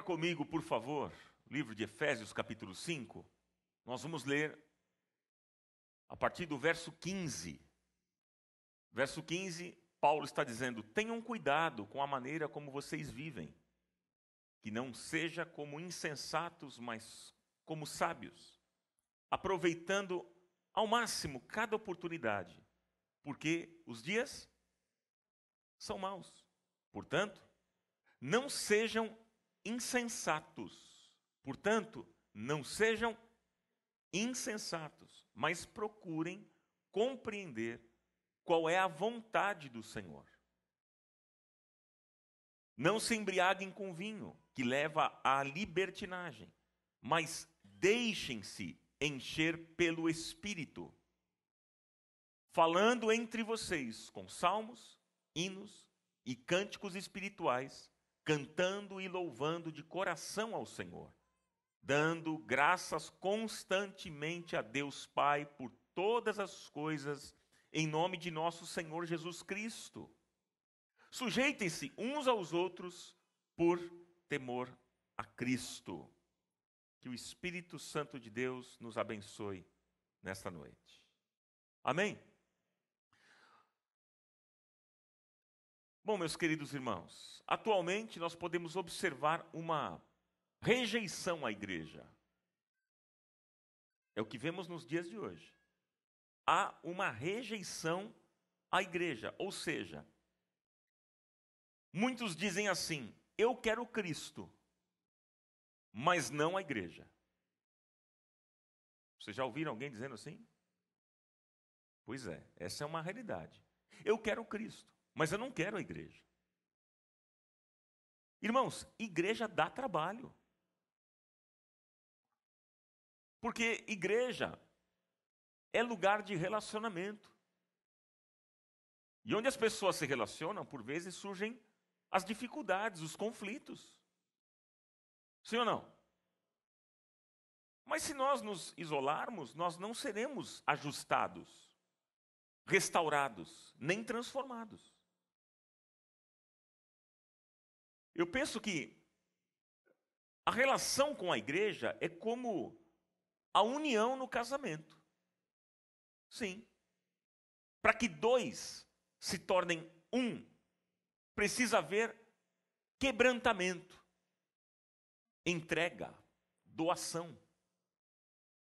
Abra comigo, por favor, o livro de Efésios, capítulo 5. Nós vamos ler a partir do verso 15. Verso 15, Paulo está dizendo: Tenham cuidado com a maneira como vocês vivem, que não seja como insensatos, mas como sábios, aproveitando ao máximo cada oportunidade, porque os dias são maus. Portanto, não sejam insensatos. Portanto, não sejam insensatos, mas procurem compreender qual é a vontade do Senhor. Não se embriaguem com vinho, que leva à libertinagem, mas deixem-se encher pelo Espírito, falando entre vocês com salmos, hinos e cânticos espirituais, cantando e louvando de coração ao Senhor, dando graças constantemente a Deus Pai por todas as coisas, em nome de nosso Senhor Jesus Cristo. Sujeitem-se uns aos outros por temor a Cristo. Que o Espírito Santo de Deus nos abençoe nesta noite. Amém? Bom, meus queridos irmãos, atualmente nós podemos observar uma rejeição à igreja. É o que vemos nos dias de hoje. Há uma rejeição à igreja, ou seja, muitos dizem assim: eu quero Cristo, mas não a igreja. Vocês já ouviram alguém dizendo assim? Pois é, essa é uma realidade. Eu quero Cristo, mas eu não quero a igreja. Irmãos, igreja dá trabalho. Porque igreja é lugar de relacionamento. E onde as pessoas se relacionam, por vezes surgem as dificuldades, os conflitos. Sim ou não? Mas se nós nos isolarmos, nós não seremos ajustados, restaurados, nem transformados. Eu penso que a relação com a igreja é como a união no casamento. Sim. Para que dois se tornem um, precisa haver quebrantamento entrega, doação.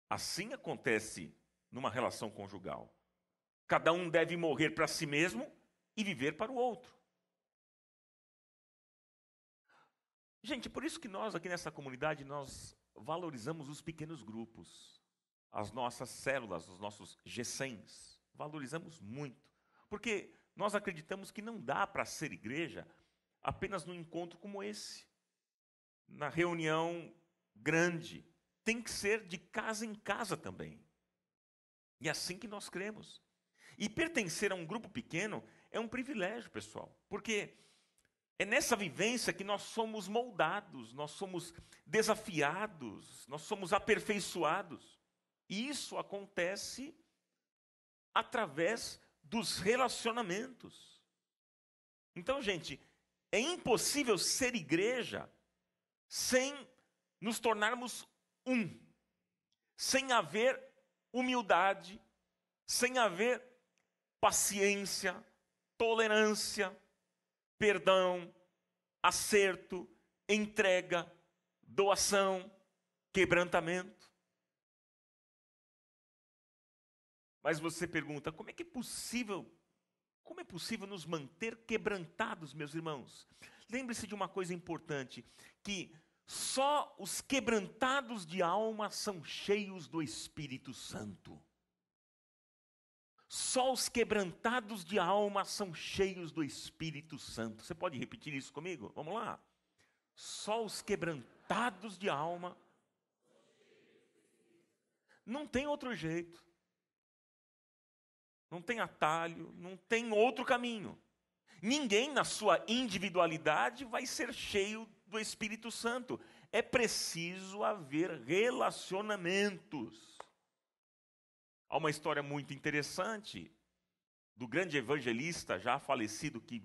Assim acontece numa relação conjugal. Cada um deve morrer para si mesmo e viver para o outro. Gente, por isso que nós aqui nessa comunidade nós valorizamos os pequenos grupos, as nossas células, os nossos G100s. Valorizamos muito, porque nós acreditamos que não dá para ser igreja apenas num encontro como esse na reunião grande. Tem que ser de casa em casa também. E é assim que nós cremos. E pertencer a um grupo pequeno é um privilégio, pessoal, porque é nessa vivência que nós somos moldados, nós somos desafiados, nós somos aperfeiçoados. E isso acontece através dos relacionamentos. Então, gente, é impossível ser igreja sem nos tornarmos um, sem haver humildade, sem haver paciência, tolerância, perdão, acerto, entrega, doação, quebrantamento. Mas você pergunta: como é que é possível? Como é possível nos manter quebrantados, meus irmãos? Lembre-se de uma coisa importante: que só os quebrantados de alma são cheios do Espírito Santo. Só os quebrantados de alma são cheios do Espírito Santo. Você pode repetir isso comigo? Vamos lá. Só os quebrantados de alma. Não tem outro jeito. Não tem atalho, não tem outro caminho. Ninguém, na sua individualidade, vai ser cheio do Espírito Santo. É preciso haver relacionamentos. Há uma história muito interessante do grande evangelista já falecido, que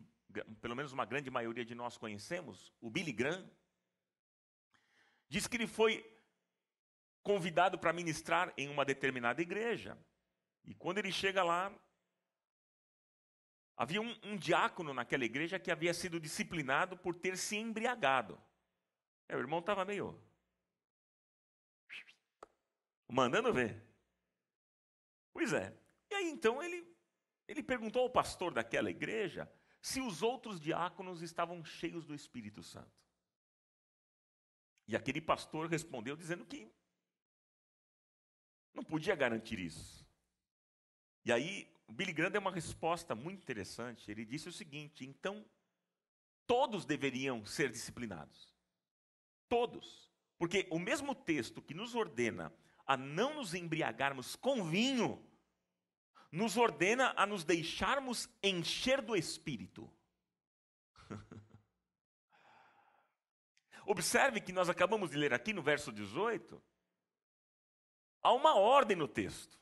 pelo menos uma grande maioria de nós conhecemos, o Billy Graham. Diz que ele foi convidado para ministrar em uma determinada igreja. E quando ele chega lá, havia um, um diácono naquela igreja que havia sido disciplinado por ter se embriagado. É, o irmão estava meio. mandando ver. Pois é. E aí então ele, ele perguntou ao pastor daquela igreja se os outros diáconos estavam cheios do Espírito Santo. E aquele pastor respondeu dizendo que não podia garantir isso. E aí, Billy Graham deu uma resposta muito interessante. Ele disse o seguinte: então, todos deveriam ser disciplinados. Todos. Porque o mesmo texto que nos ordena a não nos embriagarmos com vinho, nos ordena a nos deixarmos encher do espírito. Observe que nós acabamos de ler aqui no verso 18, há uma ordem no texto.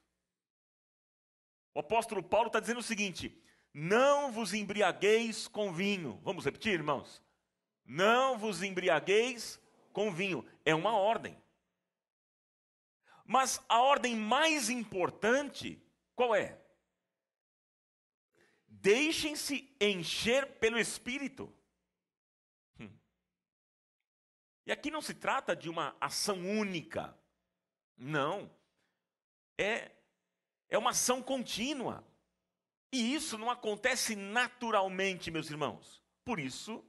O apóstolo Paulo está dizendo o seguinte: não vos embriagueis com vinho. Vamos repetir, irmãos? Não vos embriagueis com vinho. É uma ordem. Mas a ordem mais importante, qual é? Deixem-se encher pelo Espírito. Hum. E aqui não se trata de uma ação única. Não. É é uma ação contínua. E isso não acontece naturalmente, meus irmãos. Por isso,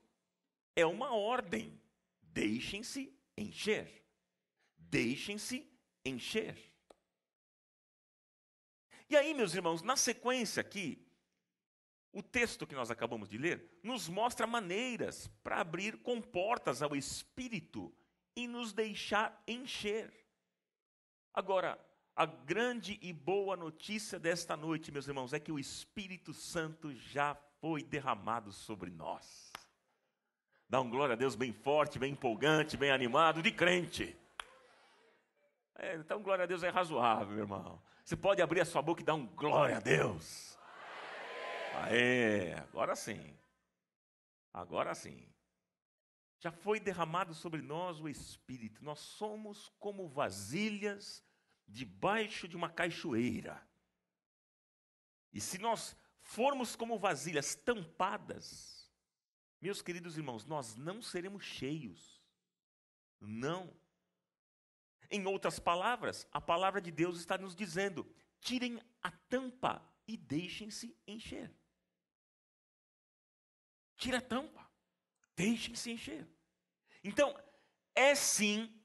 é uma ordem. Deixem-se encher. Deixem-se encher. E aí, meus irmãos, na sequência aqui, o texto que nós acabamos de ler nos mostra maneiras para abrir comportas ao Espírito e nos deixar encher. Agora, a grande e boa notícia desta noite, meus irmãos, é que o Espírito Santo já foi derramado sobre nós. Dá um glória a Deus bem forte, bem empolgante, bem animado, de crente. É, então, glória a Deus é razoável, meu irmão. Você pode abrir a sua boca e dar um glória a Deus. Aê, agora sim. Agora sim. Já foi derramado sobre nós o Espírito. Nós somos como vasilhas debaixo de uma cachoeira. E se nós formos como vasilhas tampadas, meus queridos irmãos, nós não seremos cheios. Não. Em outras palavras, a palavra de Deus está nos dizendo: tirem a tampa e deixem-se encher. Tira a tampa, deixem-se encher. Então, é sim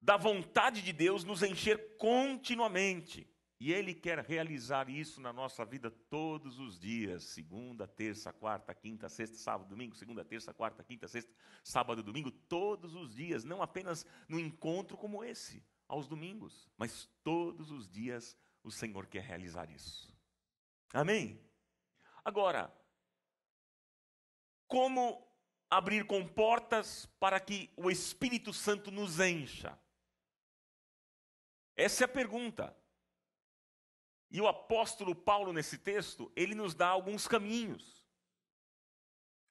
da vontade de Deus nos encher continuamente. E Ele quer realizar isso na nossa vida todos os dias: segunda, terça, quarta, quinta, sexta, sábado, domingo, segunda, terça, quarta, quinta, sexta, sábado, domingo, todos os dias, não apenas no encontro como esse, aos domingos, mas todos os dias o Senhor quer realizar isso. Amém? Agora, como abrir comportas para que o Espírito Santo nos encha? Essa é a pergunta. E o apóstolo Paulo, nesse texto, ele nos dá alguns caminhos,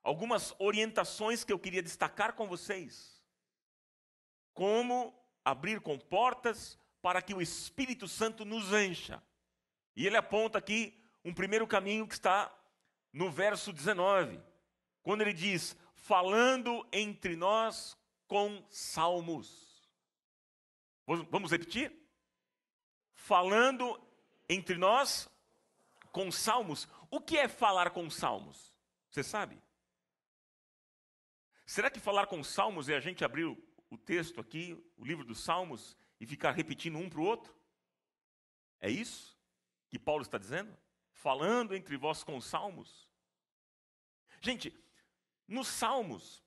algumas orientações que eu queria destacar com vocês. Como abrir comportas para que o Espírito Santo nos encha. E ele aponta aqui um primeiro caminho que está no verso 19, quando ele diz: falando entre nós com salmos. Vamos repetir? falando entre nós com salmos. O que é falar com salmos? Você sabe? Será que falar com salmos é a gente abrir o texto aqui, o livro dos salmos, e ficar repetindo um para o outro? É isso que Paulo está dizendo? Falando entre vós com salmos? Gente, nos salmos,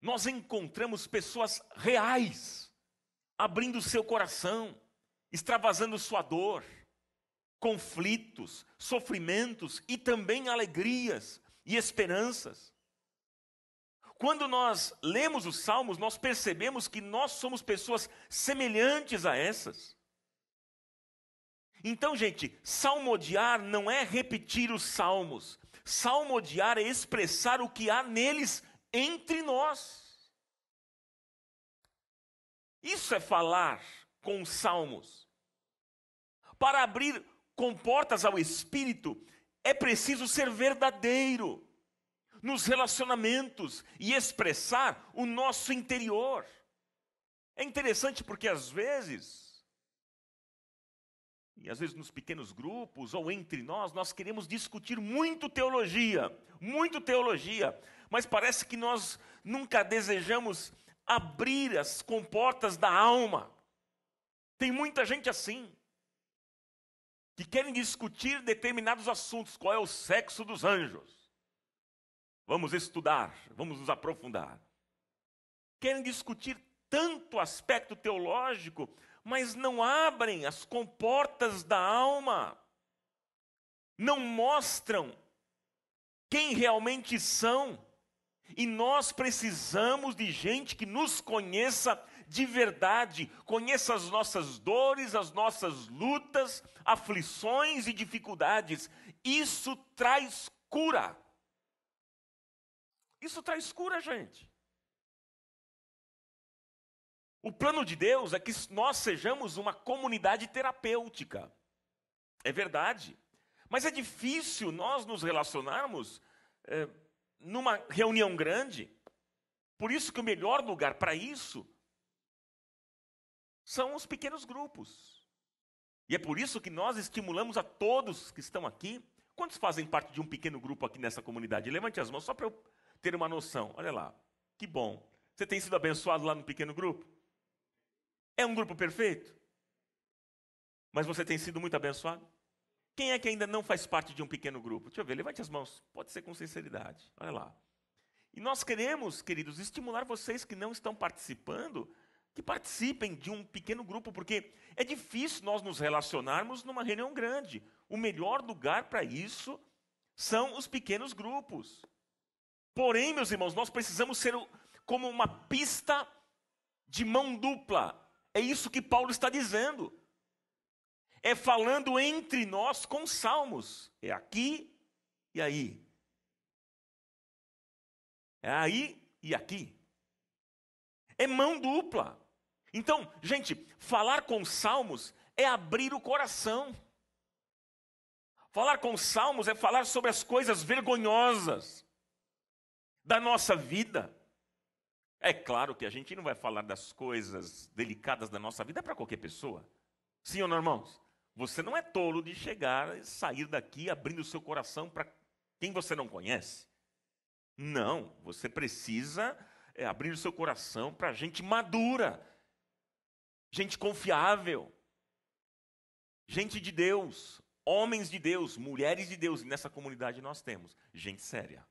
nós encontramos pessoas reais, abrindo seu coração, extravasando sua dor, conflitos, sofrimentos e também alegrias e esperanças. Quando nós lemos os salmos, nós percebemos que nós somos pessoas semelhantes a essas. Então, gente, salmodiar não é repetir os salmos. Salmodiar é expressar o que há neles entre nós. Isso é falar com os salmos. Para abrir comportas ao espírito, é preciso ser verdadeiro nos relacionamentos e expressar o nosso interior. É interessante porque às vezes e às vezes nos pequenos grupos ou entre nós, nós queremos discutir muito teologia, muito teologia, mas parece que nós nunca desejamos abrir as comportas da alma. Tem muita gente assim, que querem discutir determinados assuntos, qual é o sexo dos anjos. Vamos estudar, vamos nos aprofundar. Querem discutir tanto aspecto teológico, mas não abrem as comportas da alma, não mostram quem realmente são. E nós precisamos de gente que nos conheça de verdade, conheça as nossas dores, as nossas lutas, aflições e dificuldades. Isso traz cura. Isso traz cura, gente. O plano de Deus é que nós sejamos uma comunidade terapêutica. É verdade. Mas é difícil nós nos relacionarmos é, numa reunião grande. Por isso que o melhor lugar para isso são os pequenos grupos. E é por isso que nós estimulamos a todos que estão aqui. Quantos fazem parte de um pequeno grupo aqui nessa comunidade? Levante as mãos só para eu ter uma noção. Olha lá, que bom. Você tem sido abençoado lá no pequeno grupo? É um grupo perfeito? Mas você tem sido muito abençoado? Quem é que ainda não faz parte de um pequeno grupo? Deixa eu ver, levante as mãos. Pode ser com sinceridade. Olha lá. E nós queremos, queridos, estimular vocês que não estão participando, que participem de um pequeno grupo, porque é difícil nós nos relacionarmos numa reunião grande. O melhor lugar para isso são os pequenos grupos. Porém, meus irmãos, nós precisamos ser como uma pista de mão dupla. É isso que Paulo está dizendo. É falando entre nós com salmos. É aqui e aí. É aí e aqui. É mão dupla. Então, gente, falar com salmos é abrir o coração. Falar com salmos é falar sobre as coisas vergonhosas da nossa vida. É claro que a gente não vai falar das coisas delicadas da nossa vida para qualquer pessoa. Sim ou não, irmãos? Você não é tolo de chegar e sair daqui abrindo o seu coração para quem você não conhece. Não, você precisa é, abrir o seu coração para gente madura, gente confiável, gente de Deus, homens de Deus, mulheres de Deus. E nessa comunidade nós temos gente séria.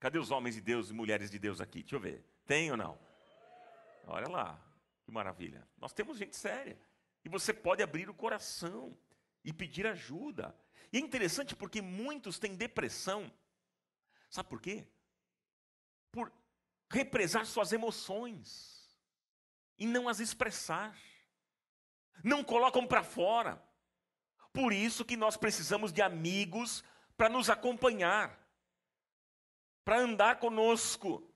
Cadê os homens de Deus e mulheres de Deus aqui? Deixa eu ver. Tem ou não? Olha lá, que maravilha. Nós temos gente séria. E você pode abrir o coração e pedir ajuda. E é interessante porque muitos têm depressão. Sabe por quê? Por represar suas emoções e não as expressar. Não colocam para fora. Por isso que nós precisamos de amigos para nos acompanhar para andar conosco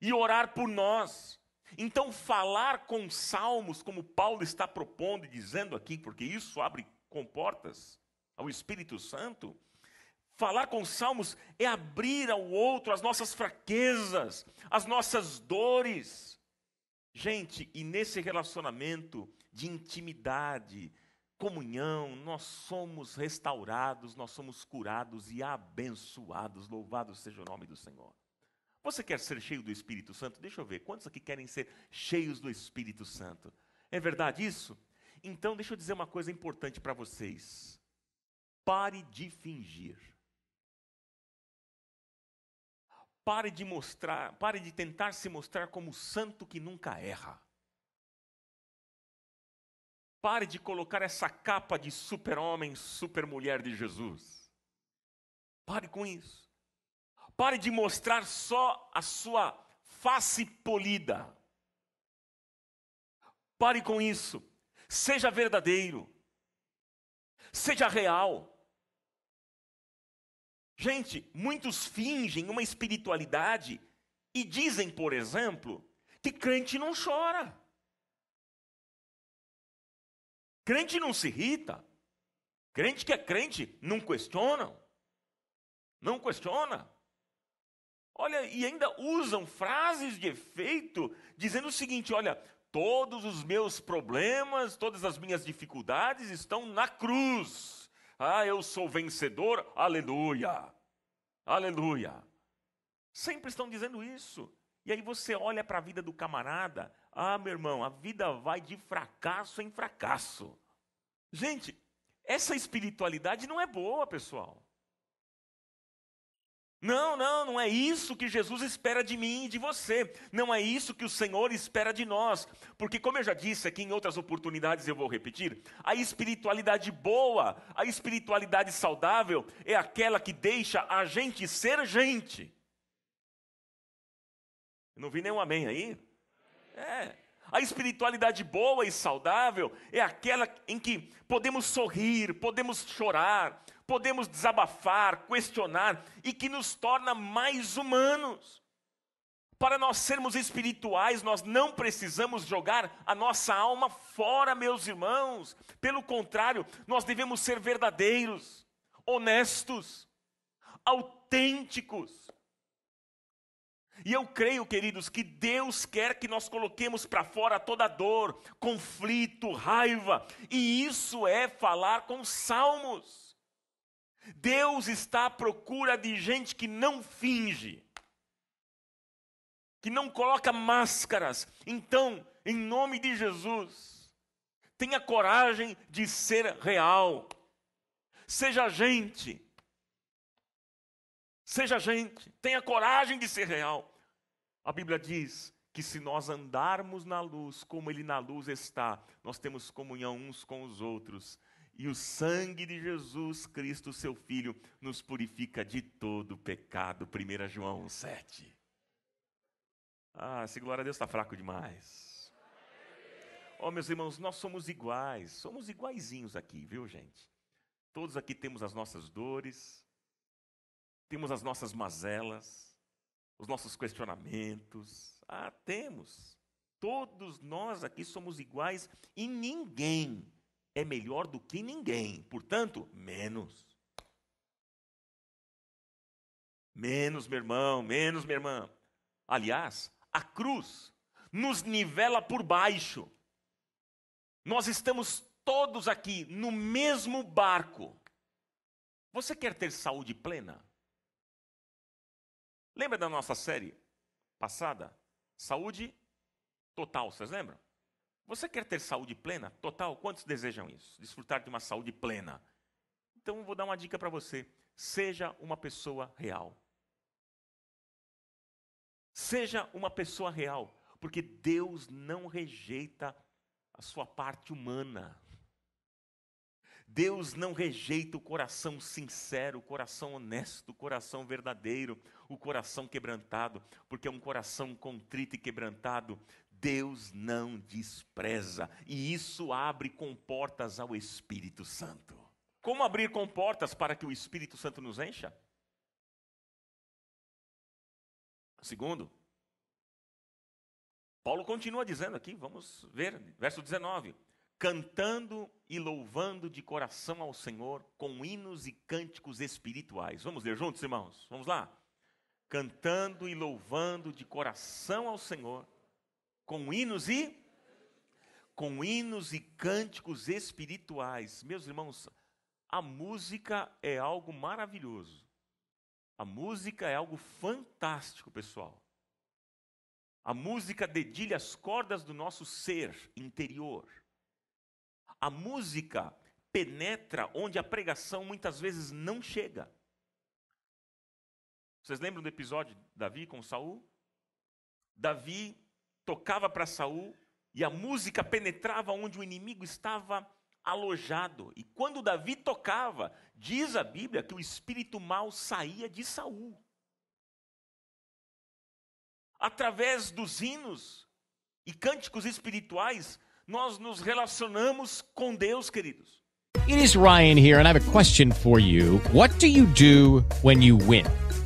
e orar por nós. Então, falar com salmos, como Paulo está propondo e dizendo aqui, porque isso abre comportas ao Espírito Santo, falar com salmos é abrir ao outro as nossas fraquezas, as nossas dores. Gente, e nesse relacionamento de intimidade, comunhão, nós somos restaurados, nós somos curados e abençoados. Louvado seja o nome do Senhor. Você quer ser cheio do Espírito Santo? Deixa eu ver, quantos aqui querem ser cheios do Espírito Santo? É verdade isso? Então, deixa eu dizer uma coisa importante para vocês. Pare de fingir. Pare de mostrar, pare de tentar se mostrar como santo que nunca erra. Pare de colocar essa capa de super-homem, super-mulher de Jesus. Pare com isso. Pare de mostrar só a sua face polida. Pare com isso. Seja verdadeiro. Seja real. Gente, muitos fingem uma espiritualidade e dizem, por exemplo, que crente não chora. Crente não se irrita. Crente que é crente não questiona. Não questiona. Olha, e ainda usam frases de efeito dizendo o seguinte: olha, todos os meus problemas, todas as minhas dificuldades estão na cruz. Ah, eu sou vencedor, aleluia. Aleluia. Sempre estão dizendo isso. E aí você olha para a vida do camarada, ah, meu irmão, a vida vai de fracasso em fracasso. Gente, essa espiritualidade não é boa, pessoal. Não, não, não é isso que Jesus espera de mim e de você. Não é isso que o Senhor espera de nós. Porque, como eu já disse aqui em outras oportunidades, eu vou repetir: a espiritualidade boa, a espiritualidade saudável, é aquela que deixa a gente ser gente. Não vi nenhum amém aí? É. A espiritualidade boa e saudável é aquela em que podemos sorrir, podemos chorar, podemos desabafar, questionar e que nos torna mais humanos. Para nós sermos espirituais, nós não precisamos jogar a nossa alma fora, meus irmãos. Pelo contrário, nós devemos ser verdadeiros, honestos, autênticos. E eu creio, queridos, que Deus quer que nós coloquemos para fora toda dor, conflito, raiva, e isso é falar com salmos. Deus está à procura de gente que não finge, que não coloca máscaras. Então, em nome de Jesus, tenha coragem de ser real. Seja gente. Seja gente, tenha coragem de ser real. A Bíblia diz que se nós andarmos na luz, como Ele na luz está, nós temos comunhão uns com os outros. E o sangue de Jesus Cristo, seu Filho, nos purifica de todo pecado. 1 João 7. Ah, se glória a Deus está fraco demais. Oh, meus irmãos, nós somos iguais, somos iguaizinhos aqui, viu, gente? Todos aqui temos as nossas dores, temos as nossas mazelas, os nossos questionamentos. Ah, temos. Todos nós aqui somos iguais e ninguém é melhor do que ninguém. Portanto, menos. Menos, meu irmão, menos, minha irmã. Aliás, a cruz nos nivela por baixo. Nós estamos todos aqui no mesmo barco. Você quer ter saúde plena? Lembra da nossa série passada? Saúde total, vocês lembram? Você quer ter saúde plena, total? Quantos desejam isso? Desfrutar de uma saúde plena. Então vou dar uma dica para você. Seja uma pessoa real. Seja uma pessoa real, porque Deus não rejeita a sua parte humana. Deus não rejeita o coração sincero, o coração honesto, o coração verdadeiro, o coração quebrantado, porque é um coração contrito e quebrantado. Deus não despreza, e isso abre comportas ao Espírito Santo. Como abrir comportas para que o Espírito Santo nos encha? Segundo, Paulo continua dizendo aqui, vamos ver, verso 19: cantando e louvando de coração ao Senhor com hinos e cânticos espirituais. Vamos ler juntos, irmãos? Vamos lá? Cantando e louvando de coração ao Senhor com hinos e com hinos e cânticos espirituais. Meus irmãos, a música é algo maravilhoso. A música é algo fantástico, pessoal. A música dedilha as cordas do nosso ser interior. A música penetra onde a pregação muitas vezes não chega. Vocês lembram do episódio de Davi com Saul? Davi tocava para Saul e a música penetrava onde o inimigo estava alojado. E quando Davi tocava, diz a Bíblia que o espírito mal saía de Saul. Através dos hinos e cânticos espirituais, nós nos relacionamos com Deus, queridos. It is Ryan here and I have a question for you. What do you do when you win?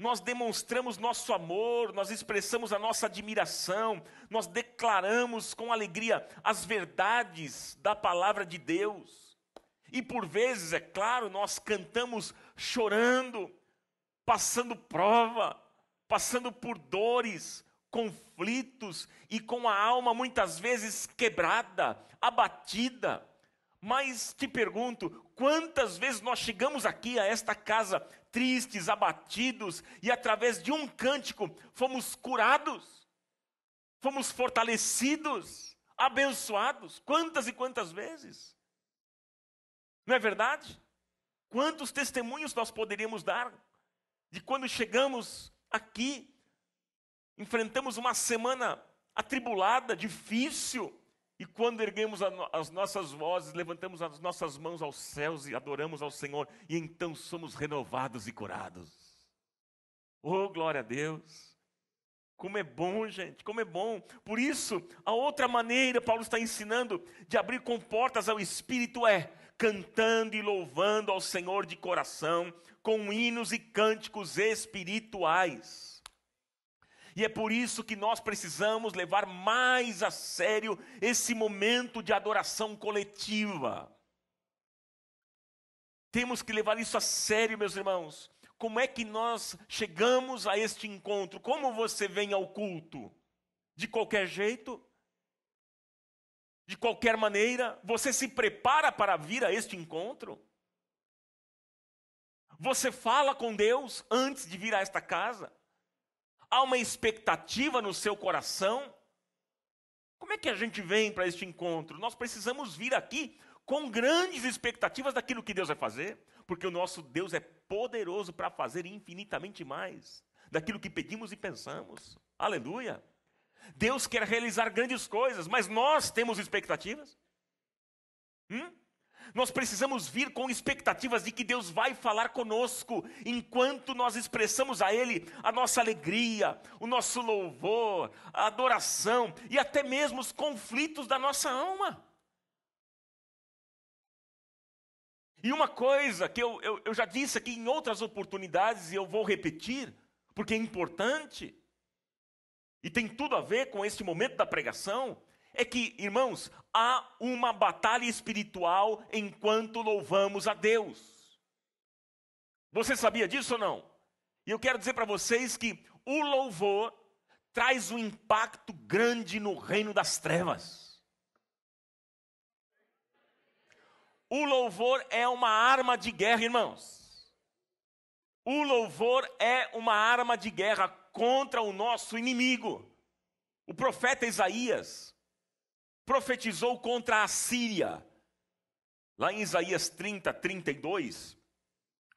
nós demonstramos nosso amor, nós expressamos a nossa admiração, nós declaramos com alegria as verdades da palavra de Deus. E por vezes, é claro, nós cantamos chorando, passando prova, passando por dores, conflitos e com a alma muitas vezes quebrada, abatida. Mas te pergunto, quantas vezes nós chegamos aqui a esta casa tristes, abatidos, e através de um cântico fomos curados, fomos fortalecidos, abençoados. Quantas e quantas vezes? Não é verdade? Quantos testemunhos nós poderíamos dar de quando chegamos aqui, enfrentamos uma semana atribulada, difícil, e quando erguemos as nossas vozes, levantamos as nossas mãos aos céus e adoramos ao Senhor, e então somos renovados e curados. Oh, glória a Deus! Como é bom, gente, como é bom. Por isso, a outra maneira, Paulo está ensinando, de abrir comportas ao Espírito é cantando e louvando ao Senhor de coração, com hinos e cânticos espirituais. E é por isso que nós precisamos levar mais a sério esse momento de adoração coletiva. Temos que levar isso a sério, meus irmãos. Como é que nós chegamos a este encontro? Como você vem ao culto? De qualquer jeito? De qualquer maneira? Você se prepara para vir a este encontro? Você fala com Deus antes de vir a esta casa? Há uma expectativa no seu coração? Como é que a gente vem para este encontro? Nós precisamos vir aqui com grandes expectativas daquilo que Deus vai fazer, porque o nosso Deus é poderoso para fazer infinitamente mais daquilo que pedimos e pensamos. Aleluia! Deus quer realizar grandes coisas, mas nós temos expectativas? Hum? Nós precisamos vir com expectativas de que Deus vai falar conosco, enquanto nós expressamos a Ele a nossa alegria, o nosso louvor, a adoração e até mesmo os conflitos da nossa alma. E uma coisa que eu, eu, eu já disse aqui em outras oportunidades e eu vou repetir, porque é importante, e tem tudo a ver com este momento da pregação, é que, irmãos, há uma batalha espiritual enquanto louvamos a Deus. Você sabia disso ou não? E eu quero dizer para vocês que o louvor traz um impacto grande no reino das trevas. O louvor é uma arma de guerra, irmãos. O louvor é uma arma de guerra contra o nosso inimigo. O profeta Isaías, profetizou contra a Síria, lá em Isaías 30, 32,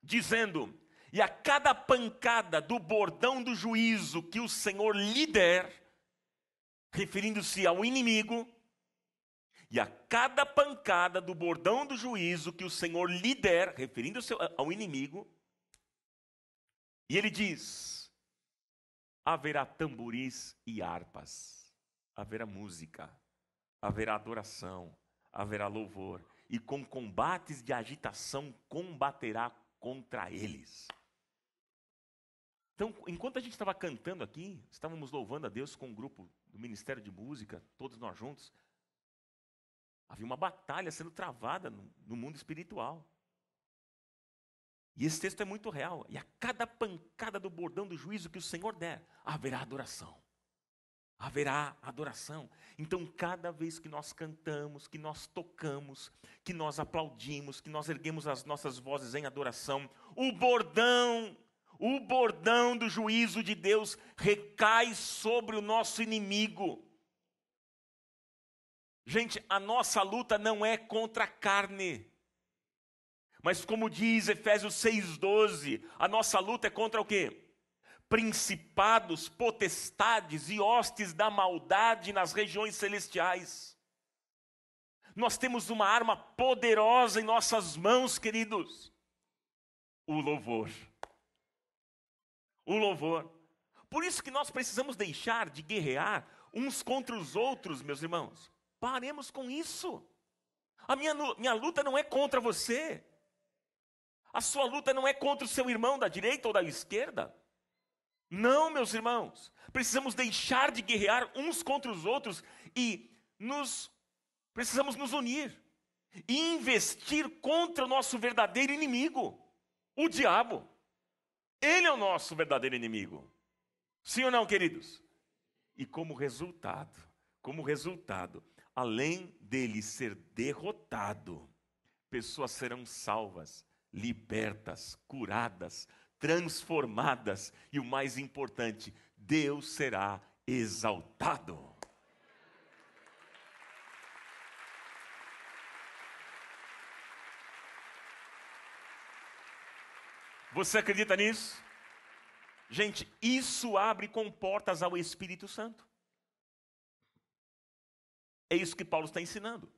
dizendo: E a cada pancada do bordão do juízo que o Senhor lhe der, referindo-se ao inimigo, e a cada pancada do bordão do juízo que o Senhor lhe der, referindo-se ao inimigo, e ele diz: haverá tamboris e harpas, haverá música, haverá adoração, haverá louvor, e com combates de agitação combaterá contra eles. Então, enquanto a gente estava cantando aqui, estávamos louvando a Deus com um grupo do Ministério de Música, todos nós juntos, havia uma batalha sendo travada no, no mundo espiritual. E esse texto é muito real. E a cada pancada do bordão do juízo que o Senhor der, haverá adoração. Haverá adoração. Então, cada vez que nós cantamos, que nós tocamos, que nós aplaudimos, que nós erguemos as nossas vozes em adoração, o bordão, o bordão do juízo de Deus recai sobre o nosso inimigo. Gente, a nossa luta não é contra a carne. Mas como diz Efésios 6:12, a nossa luta é contra o quê? Principados, potestades e hostes da maldade nas regiões celestiais. Nós temos uma arma poderosa em nossas mãos, queridos. O louvor. O louvor. Por isso que nós precisamos deixar de guerrear uns contra os outros, meus irmãos. Paremos com isso. A minha, minha luta não é contra você. A sua luta não é contra o seu irmão da direita ou da esquerda. Não, meus irmãos. Precisamos deixar de guerrear uns contra os outros e nos precisamos nos unir e investir contra o nosso verdadeiro inimigo, o diabo. Ele é o nosso verdadeiro inimigo. Sim ou não, queridos? E como resultado, como resultado, além dele ser derrotado, pessoas serão salvas libertas, curadas, transformadas e o mais importante, Deus será exaltado. Você acredita nisso? Gente, isso abre com portas ao Espírito Santo. É isso que Paulo está ensinando.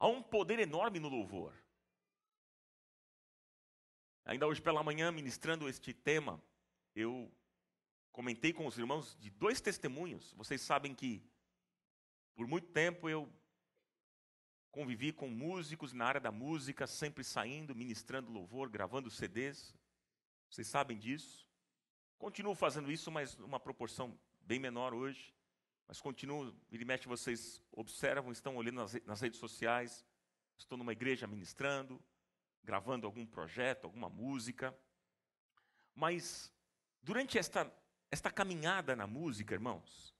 Há um poder enorme no louvor. Ainda hoje pela manhã, ministrando este tema, eu comentei com os irmãos de dois testemunhos. Vocês sabem que por muito tempo eu convivi com músicos na área da música, sempre saindo, ministrando louvor, gravando CDs. Vocês sabem disso. Continuo fazendo isso, mas numa proporção bem menor hoje. Mas continuo, vira e mexe, vocês observam, estão olhando nas redes sociais. Estou numa igreja ministrando, gravando algum projeto, alguma música. Mas durante esta, esta caminhada na música, irmãos,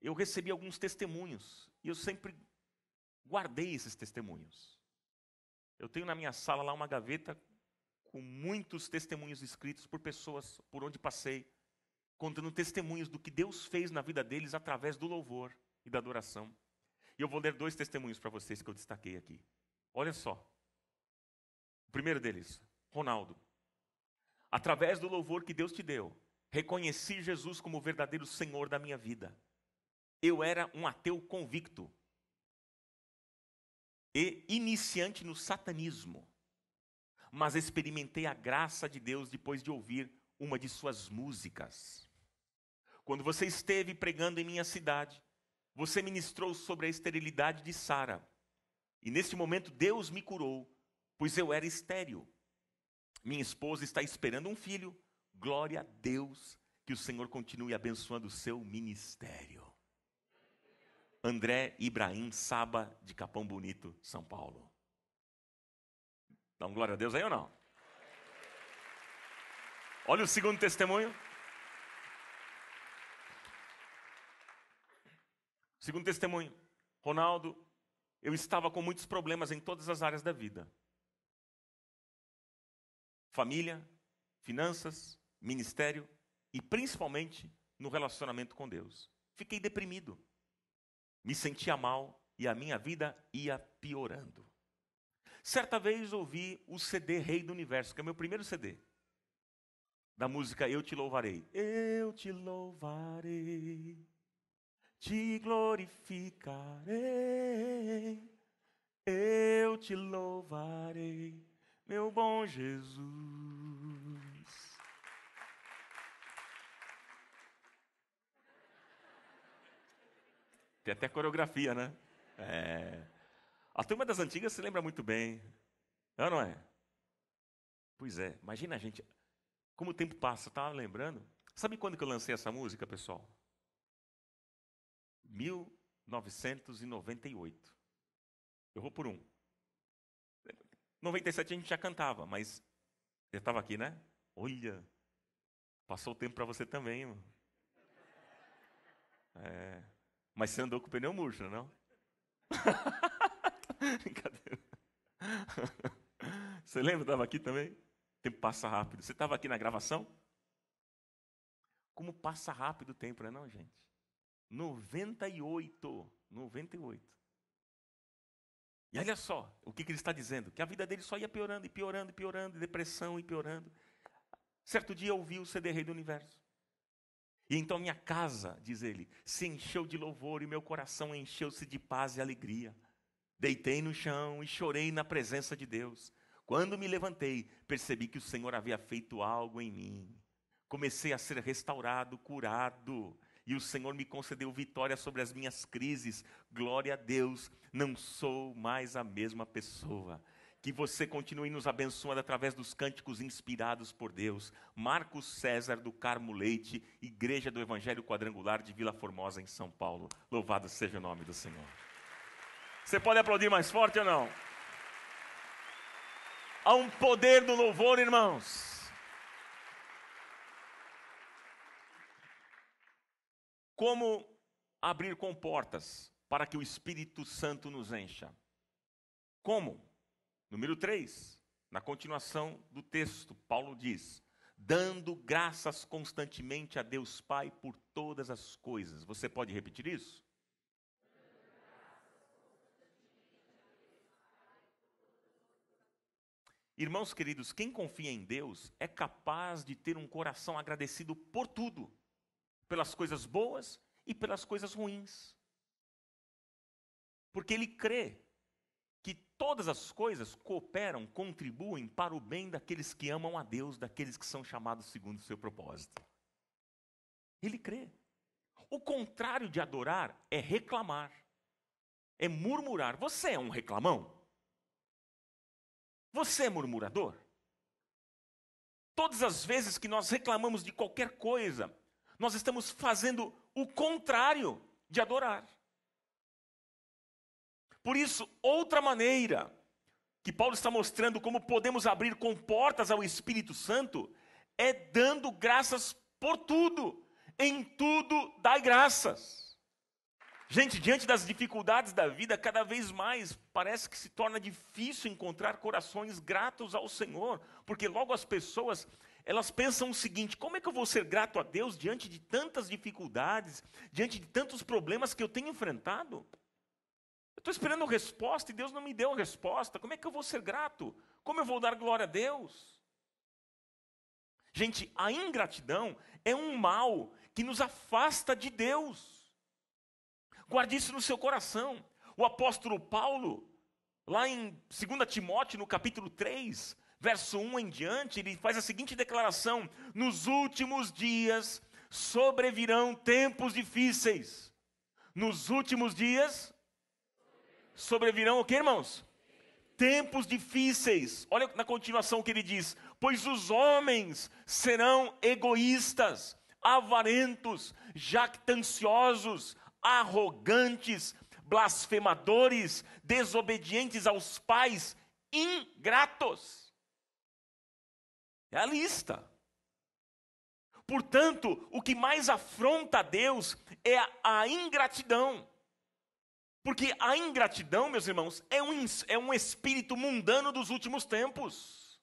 eu recebi alguns testemunhos e eu sempre guardei esses testemunhos. Eu tenho na minha sala lá uma gaveta com muitos testemunhos escritos por pessoas por onde passei, contando testemunhos do que Deus fez na vida deles através do louvor e da adoração. E eu vou ler dois testemunhos para vocês que eu destaquei aqui. Olha só primeiro deles, Ronaldo. Através do louvor que Deus te deu, reconheci Jesus como o verdadeiro Senhor da minha vida. Eu era um ateu convicto e iniciante no satanismo, mas experimentei a graça de Deus depois de ouvir uma de suas músicas. Quando você esteve pregando em minha cidade, você ministrou sobre a esterilidade de Sara. E nesse momento Deus me curou pois eu era estéril. Minha esposa está esperando um filho. Glória a Deus, que o Senhor continue abençoando o seu ministério. André Ibrahim Saba, de Capão Bonito, São Paulo. Dá um glória a Deus aí ou não? Olha o segundo testemunho. Segundo testemunho. Ronaldo, eu estava com muitos problemas em todas as áreas da vida família, finanças, ministério e principalmente no relacionamento com Deus. Fiquei deprimido, me sentia mal e a minha vida ia piorando. Certa vez ouvi o CD Rei do Universo, que é o meu primeiro CD, da música Eu Te Louvarei. Eu te louvarei, te glorificarei, eu te louvarei meu bom Jesus. Tem até coreografia, né? É. A turma das antigas se lembra muito bem. Não, não é? Pois é, imagina a gente. Como o tempo passa, estava lembrando? Sabe quando que eu lancei essa música, pessoal? 1998. Eu vou por um. 97 a gente já cantava, mas eu estava aqui, né? Olha, passou o tempo para você também, irmão. É, mas você andou com o pneu murcho, não? Brincadeira. Você lembra? Estava aqui também? O tempo passa rápido. Você estava aqui na gravação? Como passa rápido o tempo, não é não, gente? 98. 98. E olha só o que, que ele está dizendo: que a vida dele só ia piorando e piorando e piorando, depressão e piorando. Certo dia eu ouvi o CD Rei do Universo. E então minha casa, diz ele, se encheu de louvor e meu coração encheu-se de paz e alegria. Deitei no chão e chorei na presença de Deus. Quando me levantei, percebi que o Senhor havia feito algo em mim. Comecei a ser restaurado, curado, e o Senhor me concedeu vitória sobre as minhas crises. Glória a Deus, não sou mais a mesma pessoa. Que você continue nos abençoando através dos cânticos inspirados por Deus. Marcos César do Carmo Leite, Igreja do Evangelho Quadrangular de Vila Formosa, em São Paulo. Louvado seja o nome do Senhor. Você pode aplaudir mais forte ou não? Há um poder do louvor, irmãos. Como abrir comportas para que o Espírito Santo nos encha? Como? Número 3, na continuação do texto, Paulo diz: dando graças constantemente a Deus Pai por todas as coisas. Você pode repetir isso? Irmãos queridos, quem confia em Deus é capaz de ter um coração agradecido por tudo, pelas coisas boas e pelas coisas ruins. Porque ele crê todas as coisas cooperam, contribuem para o bem daqueles que amam a Deus, daqueles que são chamados segundo o seu propósito. Ele crê. O contrário de adorar é reclamar, é murmurar. Você é um reclamão? Você é murmurador? Todas as vezes que nós reclamamos de qualquer coisa, nós estamos fazendo o contrário de adorar. Por isso, outra maneira que Paulo está mostrando como podemos abrir com portas ao Espírito Santo é dando graças por tudo. Em tudo dai graças. Gente, diante das dificuldades da vida, cada vez mais parece que se torna difícil encontrar corações gratos ao Senhor, porque logo as pessoas elas pensam o seguinte: como é que eu vou ser grato a Deus diante de tantas dificuldades, diante de tantos problemas que eu tenho enfrentado? estou esperando resposta e Deus não me deu resposta. Como é que eu vou ser grato? Como eu vou dar glória a Deus? Gente, a ingratidão é um mal que nos afasta de Deus. Guarde isso no seu coração. O apóstolo Paulo, lá em 2 Timóteo, no capítulo 3, verso 1 em diante, ele faz a seguinte declaração: Nos últimos dias sobrevirão tempos difíceis. Nos últimos dias sobrevirão o que, irmãos? Tempos difíceis. Olha na continuação que ele diz: Pois os homens serão egoístas, avarentos, jactanciosos, arrogantes, blasfemadores, desobedientes aos pais, ingratos. É a lista. Portanto, o que mais afronta a Deus é a ingratidão. Porque a ingratidão, meus irmãos, é um, é um espírito mundano dos últimos tempos.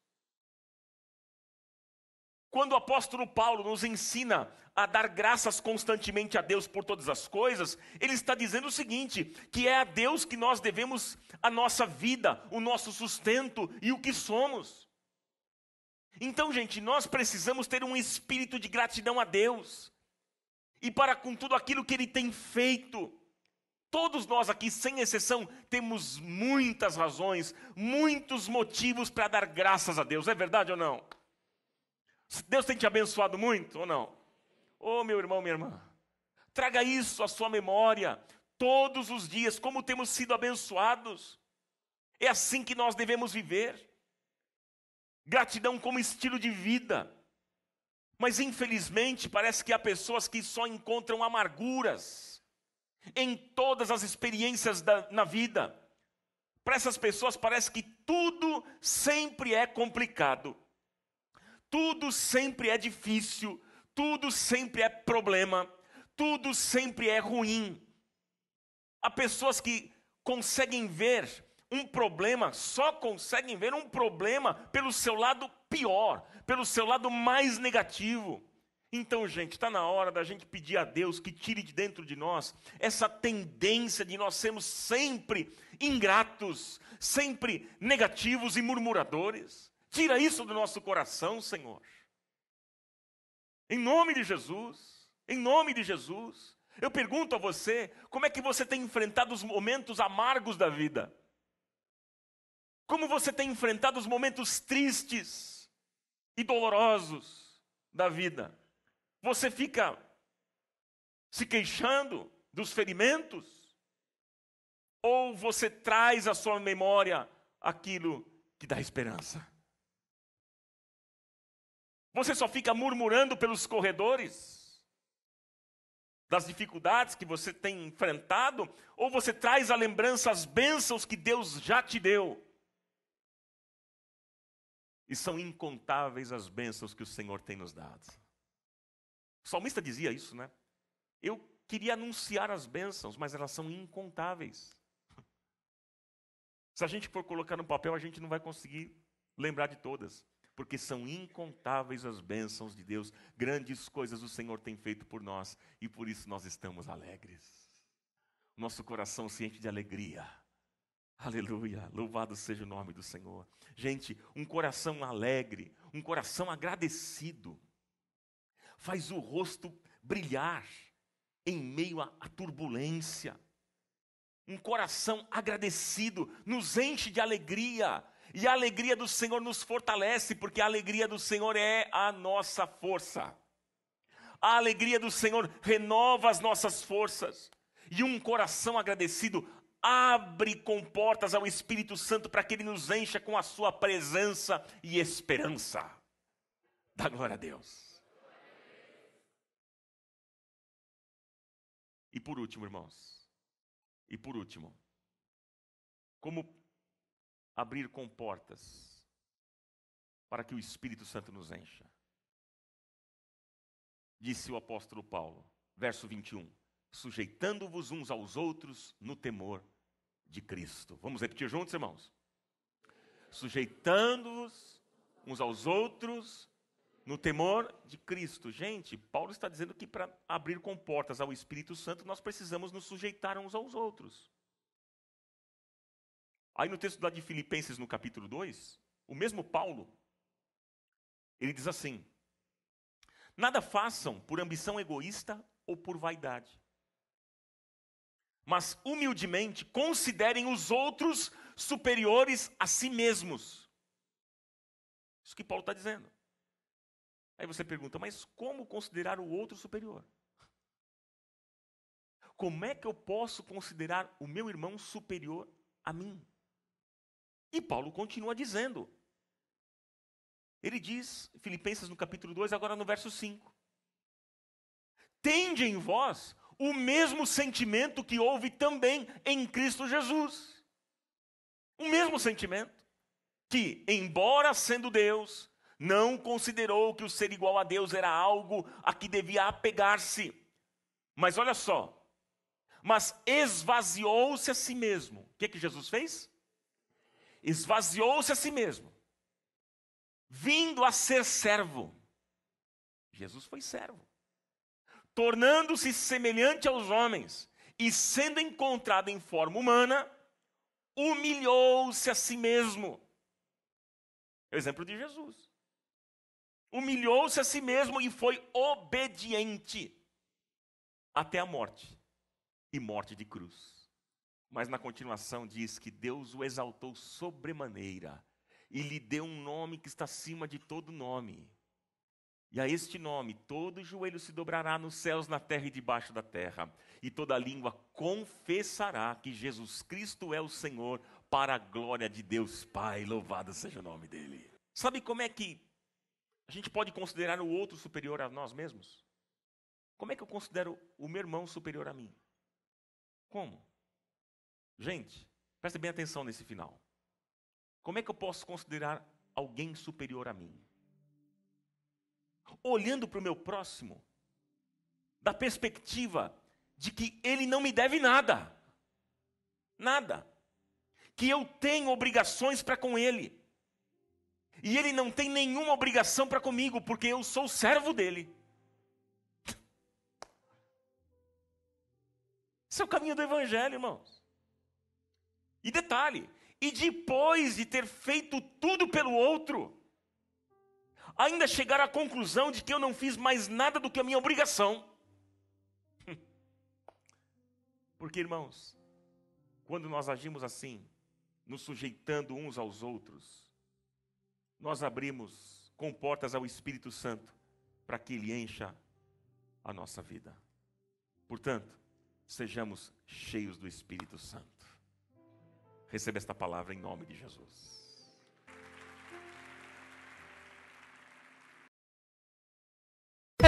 Quando o apóstolo Paulo nos ensina a dar graças constantemente a Deus por todas as coisas, ele está dizendo o seguinte: que é a Deus que nós devemos a nossa vida, o nosso sustento e o que somos. Então, gente, nós precisamos ter um espírito de gratidão a Deus, e para com tudo aquilo que Ele tem feito, Todos nós aqui, sem exceção, temos muitas razões, muitos motivos para dar graças a Deus. É verdade ou não? Deus tem te abençoado muito ou não? Oh, meu irmão, minha irmã, traga isso à sua memória todos os dias, como temos sido abençoados. É assim que nós devemos viver. Gratidão como estilo de vida. Mas infelizmente parece que há pessoas que só encontram amarguras em todas as experiências da, na vida. Para essas pessoas parece que tudo sempre é complicado. Tudo sempre é difícil, tudo sempre é problema, tudo sempre é ruim. Há pessoas que conseguem ver um problema, só conseguem ver um problema pelo seu lado pior, pelo seu lado mais negativo. Então, gente, está na hora da gente pedir a Deus que tire de dentro de nós essa tendência de nós sermos sempre ingratos, sempre negativos e murmuradores. Tira isso do nosso coração, Senhor. Em nome de Jesus, em nome de Jesus. Eu pergunto a você, como é que você tem enfrentado os momentos amargos da vida? Como você tem enfrentado os momentos tristes e dolorosos da vida? Você fica se queixando dos ferimentos? Ou você traz à sua memória aquilo que dá esperança? Você só fica murmurando pelos corredores das dificuldades que você tem enfrentado? Ou você traz à lembrança as bênçãos que Deus já te deu? E são incontáveis as bênçãos que o Senhor tem nos dado. O salmista dizia isso, né? Eu queria anunciar as bênçãos, mas elas são incontáveis. Se a gente for colocar no papel, a gente não vai conseguir lembrar de todas, porque são incontáveis as bênçãos de Deus, grandes coisas o Senhor tem feito por nós e por isso nós estamos alegres. Nosso coração se enche de alegria. Aleluia, louvado seja o nome do Senhor. Gente, um coração alegre, um coração agradecido faz o rosto brilhar em meio à, turbulência. Um coração agradecido nos enche de alegria, e a alegria do Senhor nos fortalece, porque a alegria do Senhor é a nossa força. A alegria do Senhor renova as nossas forças. E um coração agradecido abre com portas ao Espírito Santo para que ele nos encha com a sua presença e esperança. Dá glória a Deus. E por último, irmãos, e por último, como abrir comportas para que o Espírito Santo nos encha? Disse o apóstolo Paulo, verso 21, sujeitando-vos uns aos outros no temor de Cristo. Vamos repetir juntos, irmãos? Sujeitando-vos uns aos outros no temor de Cristo. Gente, Paulo está dizendo que para abrir comportas ao Espírito Santo, nós precisamos nos sujeitar uns aos outros. Aí no texto lá de Filipenses, no capítulo 2, o mesmo Paulo, ele diz assim: Nada façam por ambição egoísta ou por vaidade, mas humildemente considerem os outros superiores a si mesmos. Isso que Paulo está dizendo. Aí você pergunta, mas como considerar o outro superior? Como é que eu posso considerar o meu irmão superior a mim? E Paulo continua dizendo. Ele diz, Filipenses no capítulo 2, agora no verso 5. Tende em vós o mesmo sentimento que houve também em Cristo Jesus. O mesmo sentimento que, embora sendo Deus, não considerou que o ser igual a Deus era algo a que devia apegar-se. Mas olha só, mas esvaziou-se a si mesmo. O que, que Jesus fez? Esvaziou-se a si mesmo, vindo a ser servo. Jesus foi servo, tornando-se semelhante aos homens e sendo encontrado em forma humana, humilhou-se a si mesmo. É o exemplo de Jesus humilhou-se a si mesmo e foi obediente até a morte e morte de cruz. Mas na continuação diz que Deus o exaltou sobremaneira e lhe deu um nome que está acima de todo nome. E a este nome todo joelho se dobrará nos céus, na terra e debaixo da terra, e toda língua confessará que Jesus Cristo é o Senhor, para a glória de Deus Pai, louvado seja o nome dele. Sabe como é que a gente pode considerar o outro superior a nós mesmos? Como é que eu considero o meu irmão superior a mim? Como? Gente, Preste bem atenção nesse final. Como é que eu posso considerar alguém superior a mim? Olhando para o meu próximo, da perspectiva de que ele não me deve nada. Nada. Que eu tenho obrigações para com ele. E ele não tem nenhuma obrigação para comigo, porque eu sou servo dele. Esse é o caminho do Evangelho, irmãos. E detalhe: e depois de ter feito tudo pelo outro, ainda chegar à conclusão de que eu não fiz mais nada do que a minha obrigação. Porque, irmãos, quando nós agimos assim, nos sujeitando uns aos outros, nós abrimos com portas ao Espírito Santo para que ele encha a nossa vida. Portanto, sejamos cheios do Espírito Santo. Receba esta palavra em nome de Jesus.